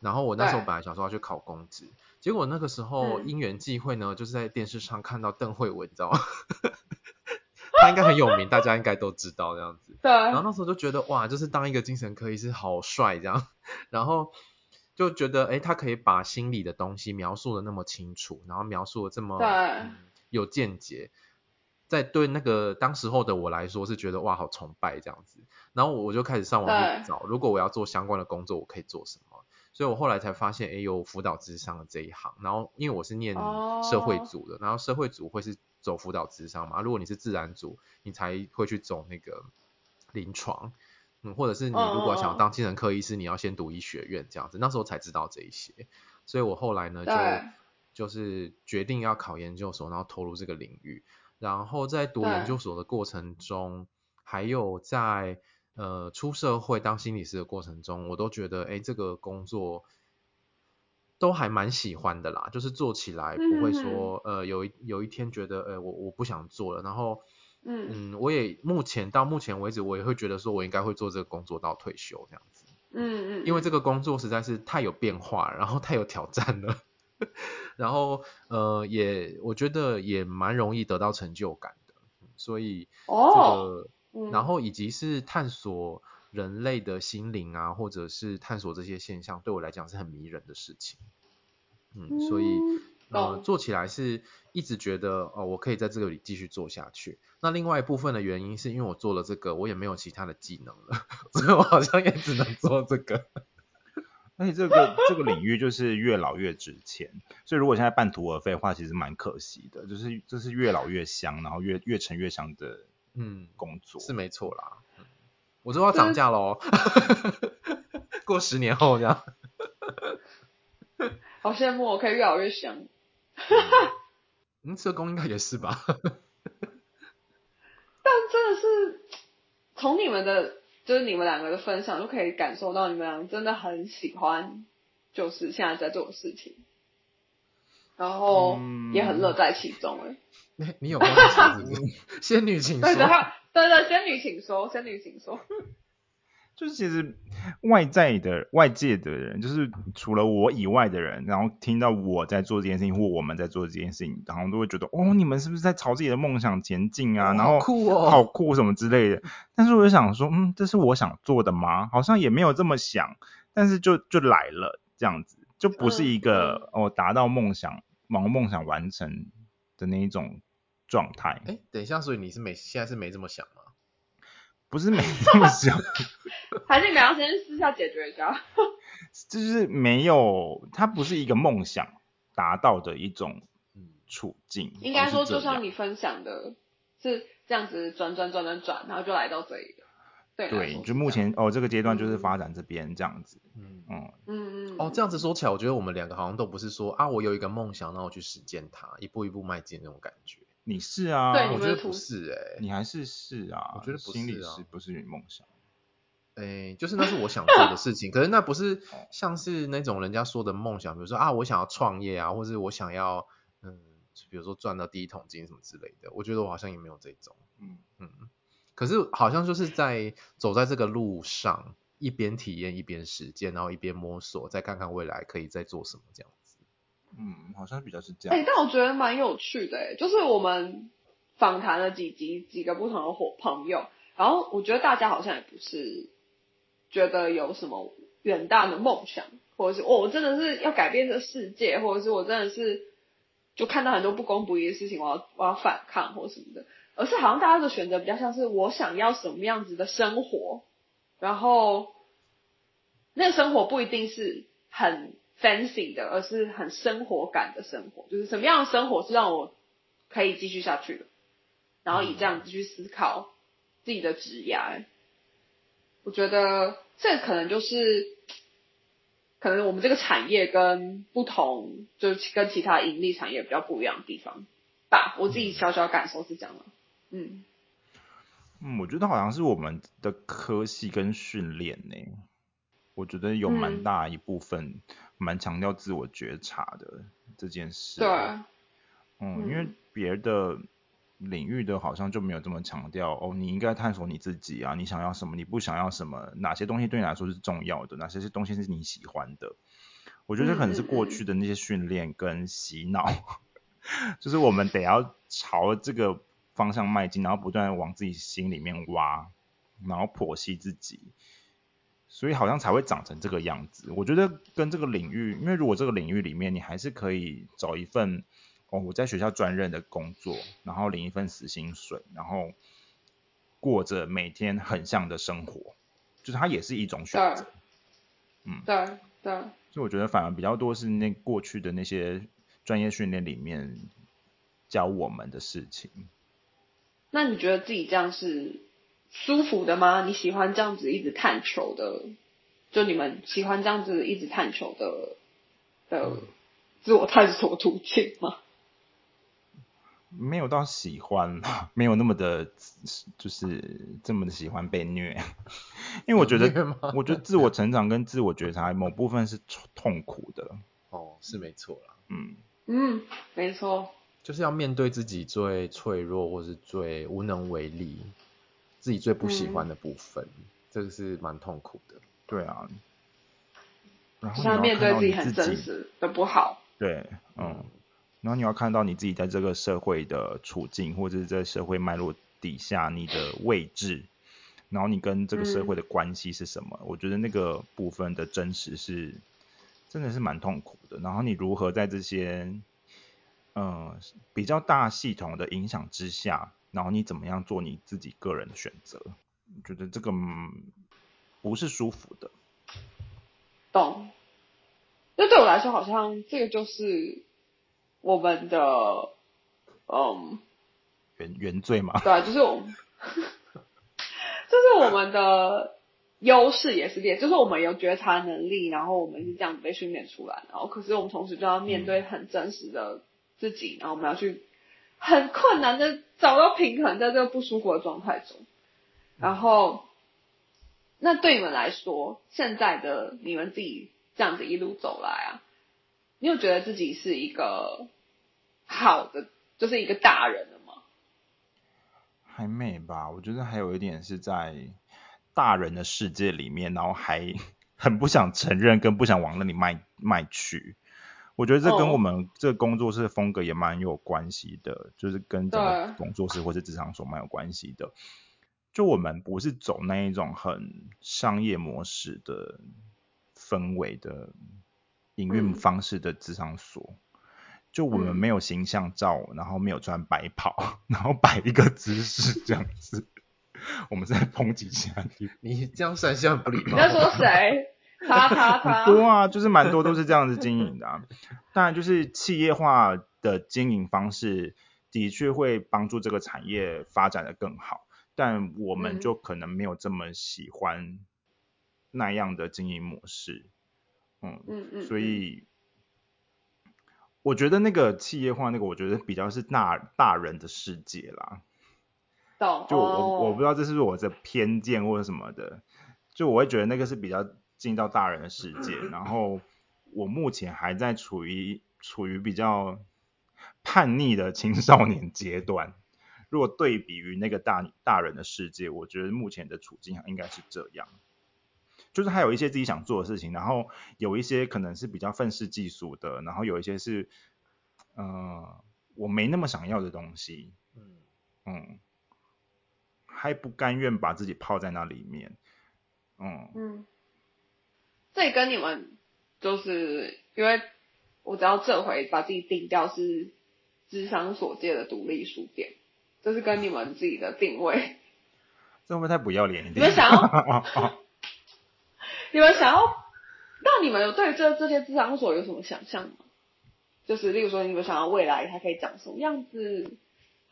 然后我那时候本来想说要去考公职，结果那个时候因缘际会呢，就是在电视上看到邓慧文，你知道吗？他应该很有名，大家应该都知道这样子。对。然后那时候就觉得哇，就是当一个精神科医师好帅这样。然后。就觉得，哎，他可以把心里的东西描述的那么清楚，然后描述的这么有见解，在对那个当时候的我来说是觉得哇，好崇拜这样子。然后我就开始上网去找，如果我要做相关的工作，我可以做什么？所以我后来才发现，哎，有辅导智商的这一行。然后因为我是念社会组的，然后社会组会是走辅导智商嘛？如果你是自然组，你才会去走那个临床。嗯，或者是你如果想当精神科医师，你要先读医学院这样子。那时候才知道这一些，所以我后来呢就就是决定要考研究所，然后投入这个领域。然后在读研究所的过程中，还有在呃出社会当心理师的过程中，我都觉得哎这个工作都还蛮喜欢的啦，就是做起来不会说呃有一有一天觉得呃我我不想做了，然后。嗯我也目前到目前为止，我也会觉得说，我应该会做这个工作到退休这样子。嗯嗯。因为这个工作实在是太有变化，然后太有挑战了，然后呃也我觉得也蛮容易得到成就感的，所以这个，然后以及是探索人类的心灵啊，或者是探索这些现象，对我来讲是很迷人的事情。嗯，所以。呃，做起来是一直觉得哦，我可以在这个里继续做下去。那另外一部分的原因是因为我做了这个，我也没有其他的技能了，所以我好像也只能做这个。而且这个这个领域就是越老越值钱，所以如果现在半途而废的话，其实蛮可惜的。就是这是越老越香，然后越越沉越香的嗯工作是没错啦。我都要涨价喽，过十年后这样。好羡慕，我可以越老越香。嗯，社工应该也是吧。但真的是从你们的，就是你们两个的分享，就可以感受到你们俩真的很喜欢，就是现在在做的事情，然后也很乐在其中。哎，你你有吗？仙女请说。对对对，仙女请说，仙女请说。就是其实外在的外界的人，就是除了我以外的人，然后听到我在做这件事情，或我们在做这件事情，然后都会觉得哦，你们是不是在朝自己的梦想前进啊？然后酷哦，好酷什么之类的。但是我就想说，嗯，这是我想做的吗？好像也没有这么想，但是就就来了这样子，就不是一个哦达到梦想、往梦想完成的那一种状态。哎，等一下，所以你是没现在是没这么想吗？不是没这么想，还是你要先私下解决一下。就是没有，它不是一个梦想达到的一种处境。应该说，就像你分享的，是这样子转转转转转，然后就来到这里了。对，对，就目前哦，这个阶段就是发展这边这样子。嗯嗯嗯哦，这样子说起来，我觉得我们两个好像都不是说啊，我有一个梦想，然后去实践它，一步一步迈进那种感觉。你是啊，对，我觉得不是哎，你还是是啊，我觉得不是啊，不是你梦想。哎，就是那是我想做的事情，可是那不是像是那种人家说的梦想，比如说啊，我想要创业啊，或者我想要嗯，比如说赚到第一桶金什么之类的。我觉得我好像也没有这种，嗯嗯。可是好像就是在走在这个路上，一边体验一边实践，然后一边摸索，再看看未来可以再做什么这样子。嗯，好像比较是这样。哎，但我觉得蛮有趣的，哎，就是我们访谈了几集几个不同的伙朋友，然后我觉得大家好像也不是。觉得有什么远大的梦想，或者是哦，我真的是要改变这世界，或者是我真的是就看到很多不公不义的事情，我要我要反抗或什么的，而是好像大家的选择比较像是我想要什么样子的生活，然后那个生活不一定是很 fancy 的，而是很生活感的生活，就是什么样的生活是让我可以继续下去的，然后以这样子去思考自己的职业。我觉得这可能就是，可能我们这个产业跟不同，就是跟其他盈利产业比较不一样的地方吧。我自己小小感受是这样的，嗯。嗯，我觉得好像是我们的科系跟训练呢，我觉得有蛮大一部分蛮强调自我觉察的这件事。对。嗯，因为别的。领域的好像就没有这么强调哦，你应该探索你自己啊，你想要什么，你不想要什么，哪些东西对你来说是重要的，哪些是东西是你喜欢的。我觉得可能是过去的那些训练跟洗脑，就是我们得要朝这个方向迈进，然后不断往自己心里面挖，然后剖析自己，所以好像才会长成这个样子。我觉得跟这个领域，因为如果这个领域里面你还是可以找一份。哦，我在学校专任的工作，然后领一份死薪水，然后过着每天很像的生活，就是它也是一种选择。嗯，对对。所以我觉得反而比较多是那过去的那些专业训练里面教我们的事情。那你觉得自己这样是舒服的吗？你喜欢这样子一直探求的？就你们喜欢这样子一直探求的的自我探索途径吗？没有到喜欢，没有那么的，就是这么的喜欢被虐，因为我觉得，我觉得自我成长跟自我觉察某部分是痛苦的。哦，是没错啦。嗯嗯，没错。就是要面对自己最脆弱或是最无能为力，自己最不喜欢的部分，这个是蛮痛苦的。对啊。然后要面对自己很真实的不好。对，嗯。然后你要看到你自己在这个社会的处境，或者是在社会脉络底下你的位置，然后你跟这个社会的关系是什么？我觉得那个部分的真实是真的是蛮痛苦的。然后你如何在这些嗯比较大系统的影响之下，然后你怎么样做你自己个人的选择？我觉得这个不是舒服的。懂。那对我来说，好像这个就是。我们的嗯原原罪嘛，对，就是我们，就是我们的优势也是劣，就是我们有觉察能力，然后我们是这样子被训练出来，然后可是我们同时就要面对很真实的自己，然后我们要去很困难的找到平衡，在这个不舒服的状态中，然后那对你们来说，现在的你们自己这样子一路走来啊，你有觉得自己是一个？好的，就是一个大人了吗？还没吧，我觉得还有一点是在大人的世界里面，然后还很不想承认，跟不想往那里迈迈去。我觉得这跟我们这个工作室风格也蛮有关系的，就是跟整个工作室或是职场所蛮有关系的。就我们不是走那一种很商业模式的氛围的营运方式的职场所。就我们没有形象照，然后没有穿白袍，然后摆一个姿势这样子，我们在抨击其他地方。你这样算是很不礼貌。你在说 谁？他他他。多啊，就是蛮多都是这样子经营的。当然，就是企业化的经营方式的确会帮助这个产业发展的更好，但我们就可能没有这么喜欢那样的经营模式。嗯嗯嗯。所以。我觉得那个企业化那个，我觉得比较是大大人的世界啦。懂。就我我不知道这是我的偏见或者什么的，就我会觉得那个是比较进到大人的世界，然后我目前还在处于处于比较叛逆的青少年阶段。如果对比于那个大大人的世界，我觉得目前的处境应该是这样，就是还有一些自己想做的事情，然后有一些可能是比较愤世嫉俗的，然后有一些是，呃，我没那么想要的东西，嗯。嗯，还不甘愿把自己泡在那里面，嗯。嗯，这跟你们就是因为我只要这回把自己定掉是智商所界的独立书店。就是跟你们自己的定位，这会不会太不要脸一点？你们想要，你们想要，那你们有对这这些智商所有什么想象吗？就是例如说，你们想要未来它可以长什么样子？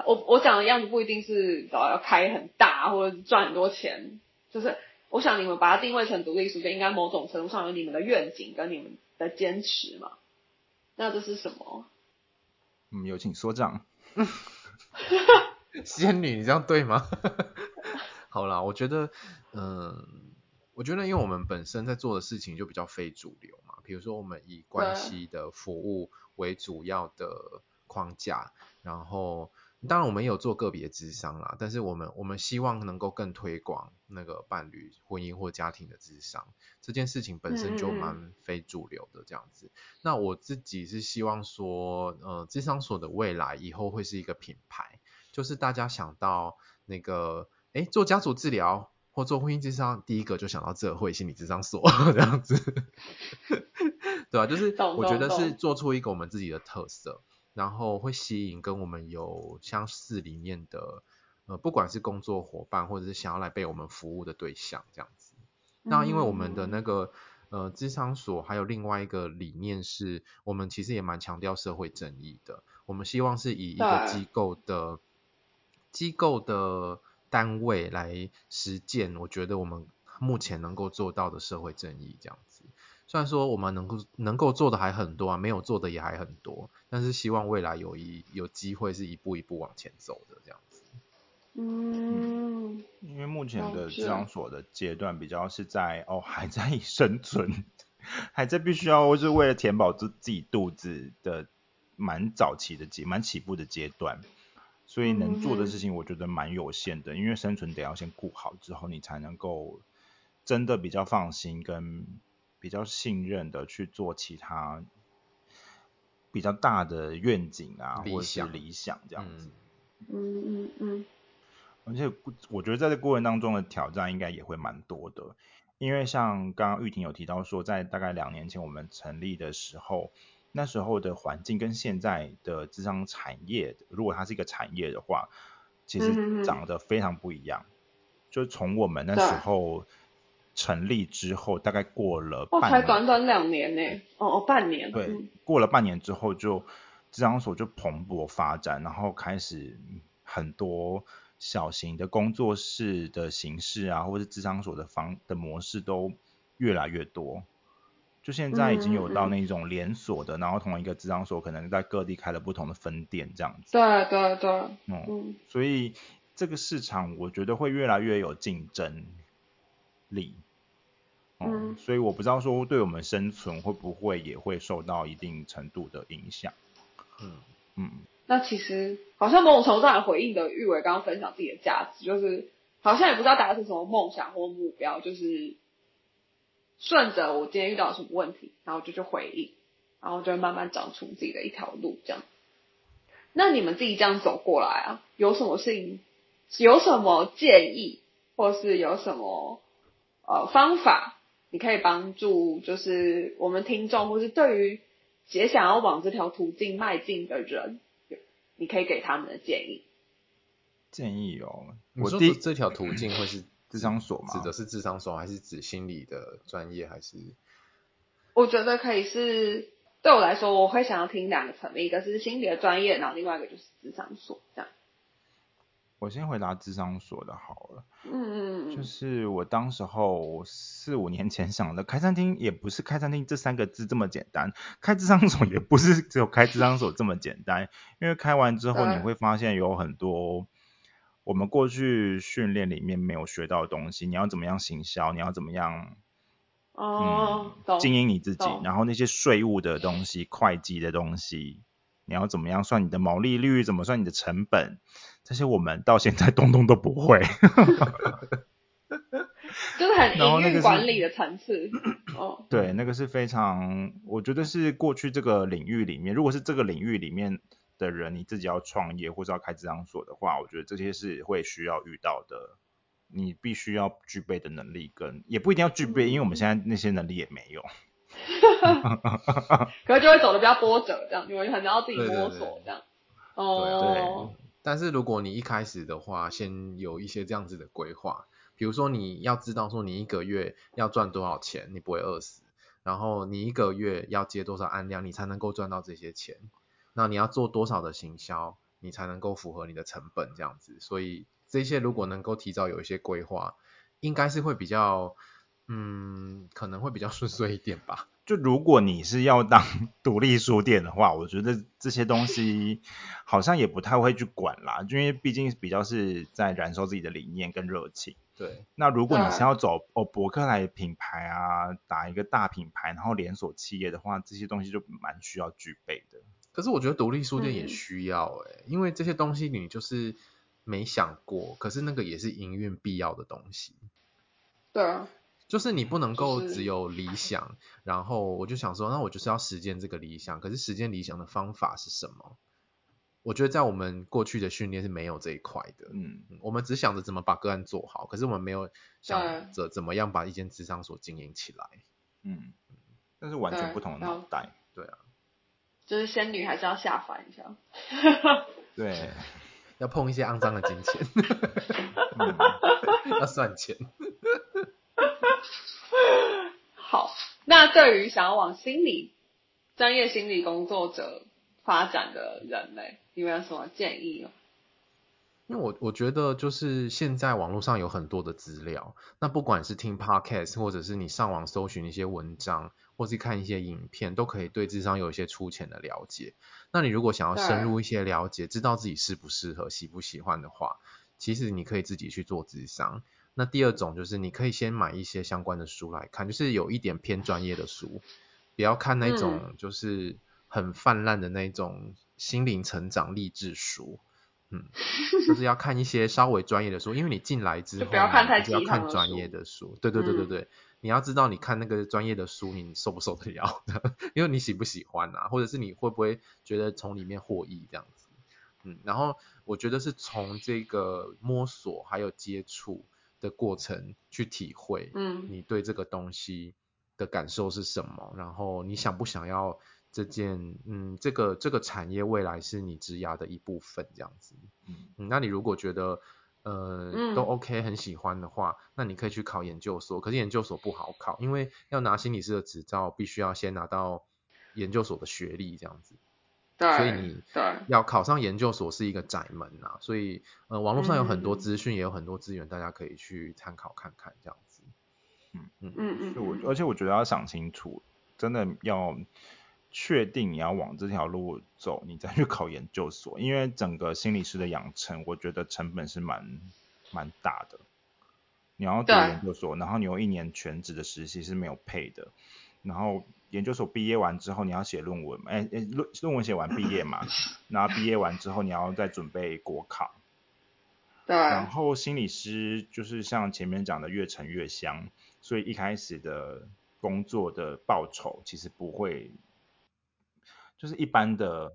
我我讲的样子不一定是要要开很大或者赚很多钱，就是我想你们把它定位成独立书店，应该某种程度上有你们的愿景跟你们的坚持嘛？那这是什么？嗯，有请所长。仙女，你这样对吗？好啦，我觉得，嗯，我觉得，因为我们本身在做的事情就比较非主流嘛，比如说我们以关系的服务为主要的框架，然后当然我们也有做个别智商啦，但是我们我们希望能够更推广那个伴侣、婚姻或家庭的智商，这件事情本身就蛮非主流的这样子。那我自己是希望说，呃，智商所的未来以后会是一个品牌。就是大家想到那个，哎，做家族治疗或做婚姻智商，第一个就想到这会心理智商所 这样子，对吧？就是我觉得是做出一个我们自己的特色，然后会吸引跟我们有相似理念的，呃，不管是工作伙伴或者是想要来被我们服务的对象这样子。那因为我们的那个呃智商所还有另外一个理念是，我们其实也蛮强调社会正义的，我们希望是以一个机构的。机构的单位来实践，我觉得我们目前能够做到的社会正义这样子。虽然说我们能够能够做的还很多啊，没有做的也还很多，但是希望未来有一有机会是一步一步往前走的这样子。嗯，因为目前的治疗所的阶段比较是在哦还在 生存，还在必须要是为了填饱自自己肚子的蛮早期的阶蛮起步的阶段。所以能做的事情，我觉得蛮有限的，因为生存得要先顾好，之后你才能够真的比较放心跟比较信任的去做其他比较大的愿景啊，或者是理想这样子。嗯嗯嗯。而且我觉得在这过程当中的挑战应该也会蛮多的，因为像刚刚玉婷有提到说，在大概两年前我们成立的时候。那时候的环境跟现在的智商产业，如果它是一个产业的话，其实长得非常不一样。就从我们那时候成立之后，大概过了半，才短短两年呢。哦哦，半年。对，过了半年之后，就智商所就蓬勃发展，然后开始很多小型的工作室的形式啊，或者智商所的方的模式都越来越多。就现在已经有到那种连锁的，然后同一个智商所可能在各地开了不同的分店这样子。对对对。嗯。所以这个市场我觉得会越来越有竞争力。嗯。所以我不知道说对我们生存会不会也会受到一定程度的影响。嗯嗯。那其实好像某种程度上回应的玉伟刚刚分享自己的价值，就是好像也不知道达成什么梦想或目标，就是。顺着我今天遇到什么问题，然后就去回应，然后就会慢慢找出自己的一条路，这样。那你们自己这样走过来啊，有什么事情，有什么建议，或是有什么呃方法，你可以帮助，就是我们听众，或是对于也想要往这条途径迈进的人，你可以给他们的建议。建议哦，我第这条途径会是。智商所吗？指的是智商所，还是指心理的专业？还是？我觉得可以是，对我来说，我会想要听两个层面，一个是心理的专业，然后另外一个就是智商所这样。我先回答智商所的好了。嗯嗯嗯。就是我当时候四五年前想的，开餐厅也不是开餐厅这三个字这么简单，开智商所也不是只有开智商所这么简单，因为开完之后你会发现有很多。我们过去训练里面没有学到的东西，你要怎么样行销，你要怎么样，哦，经营你自己，然后那些税务的东西、会计的东西，你要怎么样算你的毛利率，怎么算你的成本，这些我们到现在东东都不会。就是很营运管理的层次。哦，对，那个是非常，我觉得是过去这个领域里面，如果是这个领域里面。的人，你自己要创业或者要开这张所的话，我觉得这些是会需要遇到的，你必须要具备的能力，跟也不一定要具备，因为我们现在那些能力也没有。可能就会走的比较波折，这样，你们可能要自己摸索这样。哦。但是如果你一开始的话，先有一些这样子的规划，比如说你要知道说你一个月要赚多少钱，你不会饿死，然后你一个月要接多少案量，你才能够赚到这些钱。那你要做多少的行销，你才能够符合你的成本这样子？所以这些如果能够提早有一些规划，应该是会比较，嗯，可能会比较 顺遂一点吧。就如果你是要当 独立书店的话，我觉得这些东西好像也不太会去管啦，因为毕竟比较是在燃烧自己的理念跟热情。对。那如果你是要走哦博客来品牌啊，打一个大品牌，然后连锁企业的话，这些东西就蛮需要具备的。可是我觉得独立书店也需要哎，因为这些东西你就是没想过，可是那个也是营运必要的东西。对啊，就是你不能够只有理想，然后我就想说，那我就是要实践这个理想。可是实践理想的方法是什么？我觉得在我们过去的训练是没有这一块的。嗯，我们只想着怎么把个案做好，可是我们没有想着怎么样把一间智商所经营起来。嗯，那是完全不同的脑袋。对啊。就是仙女还是要下凡一下，对，要碰一些肮脏的金钱 要算钱。好，那对于想要往心理专业心理工作者发展的人类，你们有什么建议吗？因为我我觉得就是现在网络上有很多的资料，那不管是听 podcast 或者是你上网搜寻一些文章。或是看一些影片，都可以对智商有一些粗浅的了解。那你如果想要深入一些了解，知道自己适不适合、喜不喜欢的话，其实你可以自己去做智商。那第二种就是你可以先买一些相关的书来看，就是有一点偏专业的书，不要看那种就是很泛滥的那种心灵成长励志书。嗯，就是要看一些稍微专业的书，因为你进来之后不要看太要看专业的书。对对对对对。你要知道，你看那个专业的书，你受不受得了？因为你喜不喜欢啊，或者是你会不会觉得从里面获益这样子？嗯，然后我觉得是从这个摸索还有接触的过程去体会，嗯，你对这个东西的感受是什么？然后你想不想要这件，嗯，这个这个产业未来是你职涯的一部分这样子？嗯，那你如果觉得。呃，都 OK，很喜欢的话，那你可以去考研究所。可是研究所不好考，因为要拿心理师的执照，必须要先拿到研究所的学历这样子。对。所以你要考上研究所是一个窄门呐。所以呃，网络上有很多资讯，也有很多资源，大家可以去参考看看这样子。嗯嗯嗯嗯。我而且我觉得要想清楚，真的要。确定你要往这条路走，你再去考研究所，因为整个心理师的养成，我觉得成本是蛮蛮大的。你要读研究所，然后你有一年全职的实习是没有配的，然后研究所毕业完之后，你要写论文，哎哎论论文写完毕业嘛，然后毕业完之后你要再准备国考。对。然后心理师就是像前面讲的越沉越香，所以一开始的工作的报酬其实不会。就是一般的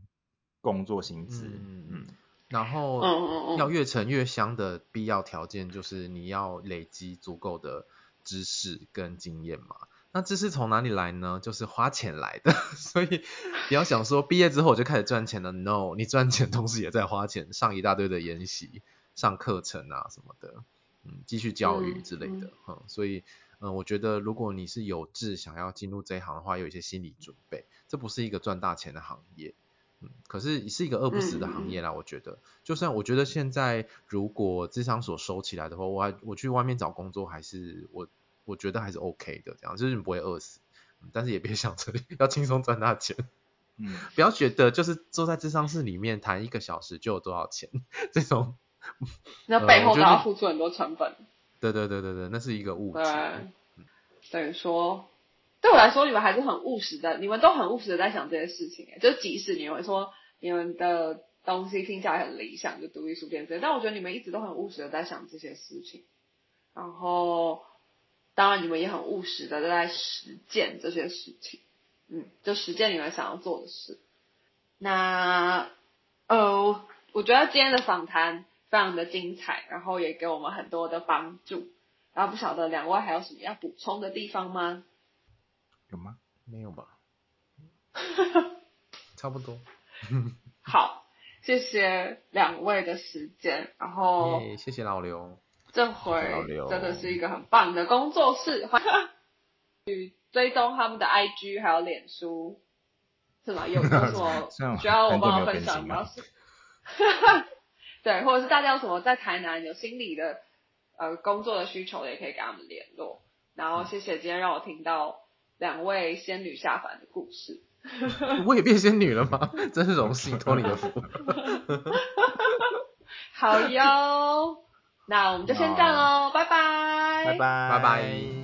工作薪资，嗯嗯，然后要越沉越香的必要条件就是你要累积足够的知识跟经验嘛。那知识从哪里来呢？就是花钱来的。所以不要想说毕业之后我就开始赚钱了，no，你赚钱同时也在花钱，上一大堆的研习、上课程啊什么的，嗯，继续教育之类的，嗯，所以。嗯，我觉得如果你是有志想要进入这一行的话，有一些心理准备，这不是一个赚大钱的行业，嗯，可是是一个饿不死的行业啦。我觉得，就算我觉得现在如果智商所收起来的话，我还我去外面找工作，还是我我觉得还是 OK 的，这样就是你不会饿死，但是也别 想着要轻松赚大钱，嗯，不要觉得就是坐在智商室里面谈一个小时就有多少钱，这种 那背后都要付出很多成本。对对对对对，那是一个误解。等于说，对我来说，你们还是很务实的，你们都很务实的在想这些事情。就即使你们说你们的东西听起来很理想，就独立书店这些，但我觉得你们一直都很务实的在想这些事情。然后，当然你们也很务实的在实践这些事情。嗯，就实践你们想要做的事。那，呃，我觉得今天的访谈非常的精彩，然后也给我们很多的帮助。然后不晓得两位还有什么要补充的地方吗？有吗？没有吧。差不多。好，谢谢两位的时间，然后谢谢老刘。这回真的是一个很棒的工作室，去追踪他们的 IG 还有脸书。是吗？有有什么 需要我帮忙分享吗？对，或者是大家有什么在台南有心理的呃工作的需求，也可以跟他们联络。然后谢谢今天让我听到两位仙女下凡的故事。我也变仙女了吗？真是荣幸，托你的福。好哟，那我们就先这样喽，拜拜，拜拜，拜拜。